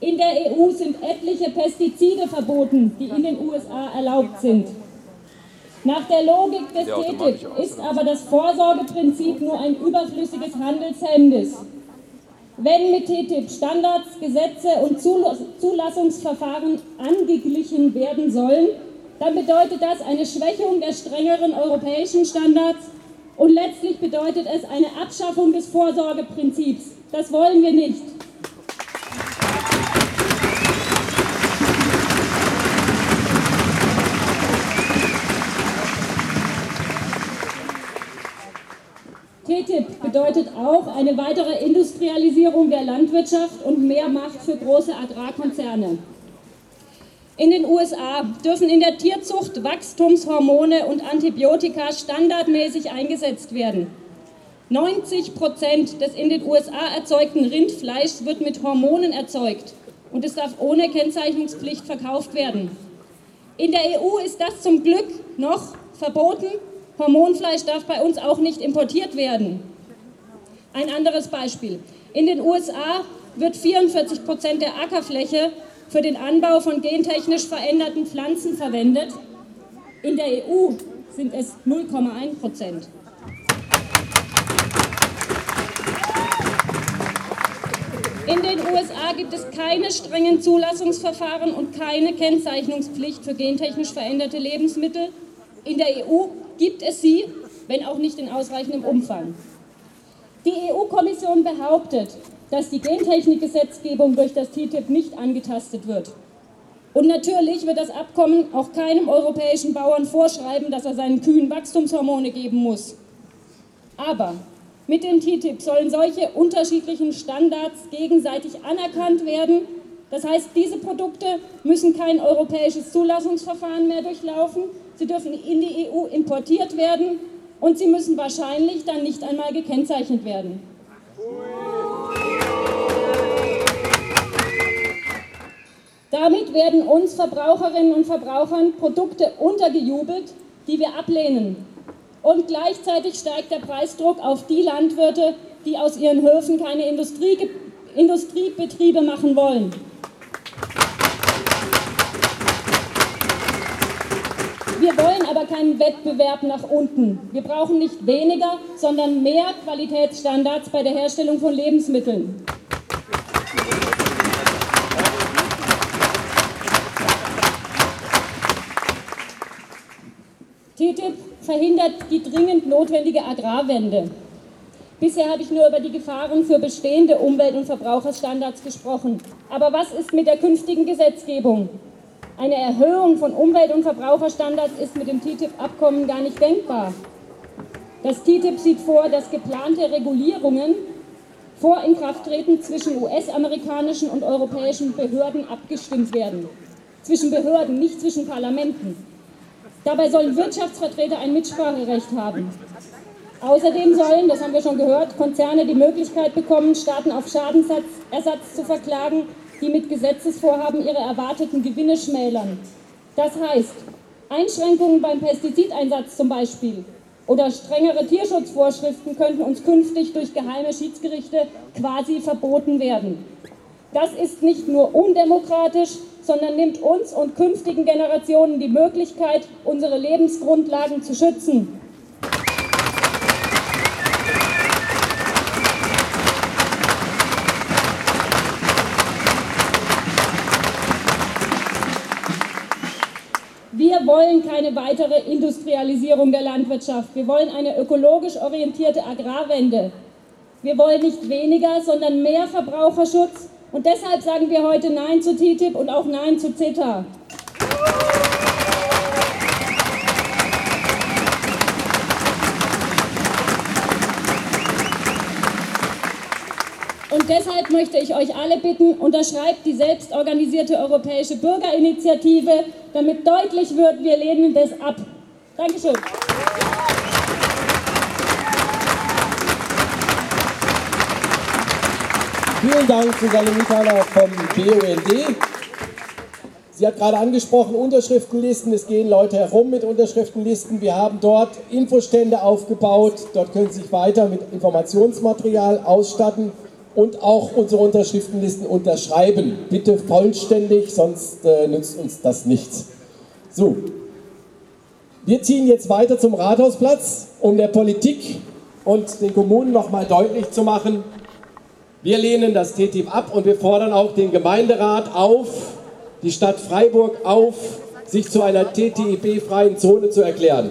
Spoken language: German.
In der EU sind etliche Pestizide verboten, die in den USA erlaubt sind. Nach der Logik des TTIP ist aber das Vorsorgeprinzip nur ein überflüssiges Handelshemmnis. Wenn mit TTIP Standards, Gesetze und Zulassungsverfahren angeglichen werden sollen, dann bedeutet das eine Schwächung der strengeren europäischen Standards und letztlich bedeutet es eine Abschaffung des Vorsorgeprinzips. Das wollen wir nicht. TTIP bedeutet auch eine weitere Industrialisierung der Landwirtschaft und mehr Macht für große Agrarkonzerne. In den USA dürfen in der Tierzucht Wachstumshormone und Antibiotika standardmäßig eingesetzt werden. 90 Prozent des in den USA erzeugten Rindfleischs wird mit Hormonen erzeugt und es darf ohne Kennzeichnungspflicht verkauft werden. In der EU ist das zum Glück noch verboten Hormonfleisch darf bei uns auch nicht importiert werden. Ein anderes Beispiel. In den USA wird 44 Prozent der Ackerfläche für den Anbau von gentechnisch veränderten Pflanzen verwendet. In der EU sind es 0,1 Prozent. In den USA gibt es keine strengen Zulassungsverfahren und keine Kennzeichnungspflicht für gentechnisch veränderte Lebensmittel. In der EU gibt es sie, wenn auch nicht in ausreichendem Umfang. Die EU-Kommission behauptet, dass die Gentechnikgesetzgebung durch das TTIP nicht angetastet wird. Und natürlich wird das Abkommen auch keinem europäischen Bauern vorschreiben, dass er seinen Kühen Wachstumshormone geben muss. Aber mit dem TTIP sollen solche unterschiedlichen Standards gegenseitig anerkannt werden. Das heißt, diese Produkte müssen kein europäisches Zulassungsverfahren mehr durchlaufen, sie dürfen in die EU importiert werden und sie müssen wahrscheinlich dann nicht einmal gekennzeichnet werden. Damit werden uns Verbraucherinnen und Verbrauchern Produkte untergejubelt, die wir ablehnen. Und gleichzeitig steigt der Preisdruck auf die Landwirte, die aus ihren Höfen keine Industrie, Industriebetriebe machen wollen. Wir wollen aber keinen Wettbewerb nach unten. Wir brauchen nicht weniger, sondern mehr Qualitätsstandards bei der Herstellung von Lebensmitteln. TTIP verhindert die dringend notwendige Agrarwende. Bisher habe ich nur über die Gefahren für bestehende Umwelt- und Verbraucherstandards gesprochen. Aber was ist mit der künftigen Gesetzgebung? Eine Erhöhung von Umwelt- und Verbraucherstandards ist mit dem TTIP-Abkommen gar nicht denkbar. Das TTIP sieht vor, dass geplante Regulierungen vor Inkrafttreten zwischen US-amerikanischen und europäischen Behörden abgestimmt werden. Zwischen Behörden, nicht zwischen Parlamenten. Dabei sollen Wirtschaftsvertreter ein Mitspracherecht haben. Außerdem sollen, das haben wir schon gehört, Konzerne die Möglichkeit bekommen, Staaten auf Schadensersatz zu verklagen, die mit Gesetzesvorhaben ihre erwarteten Gewinne schmälern. Das heißt, Einschränkungen beim Pestizideinsatz zum Beispiel oder strengere Tierschutzvorschriften könnten uns künftig durch geheime Schiedsgerichte quasi verboten werden. Das ist nicht nur undemokratisch, sondern nimmt uns und künftigen Generationen die Möglichkeit, unsere Lebensgrundlagen zu schützen. Wir wollen keine weitere Industrialisierung der Landwirtschaft. Wir wollen eine ökologisch orientierte Agrarwende. Wir wollen nicht weniger, sondern mehr Verbraucherschutz. Und deshalb sagen wir heute Nein zu TTIP und auch Nein zu CETA. Und deshalb möchte ich euch alle bitten, unterschreibt die selbstorganisierte Europäische Bürgerinitiative, damit deutlich wird, wir lehnen das ab. Dankeschön. Vielen Dank, Susanne Mithaler vom BUND. Sie hat gerade angesprochen, Unterschriftenlisten. Es gehen Leute herum mit Unterschriftenlisten. Wir haben dort Infostände aufgebaut. Dort können Sie sich weiter mit Informationsmaterial ausstatten. Und auch unsere Unterschriftenlisten unterschreiben. Bitte vollständig, sonst äh, nützt uns das nichts. So, wir ziehen jetzt weiter zum Rathausplatz, um der Politik und den Kommunen nochmal deutlich zu machen, wir lehnen das TTIP ab und wir fordern auch den Gemeinderat auf, die Stadt Freiburg auf, sich zu einer TTIP-freien Zone zu erklären.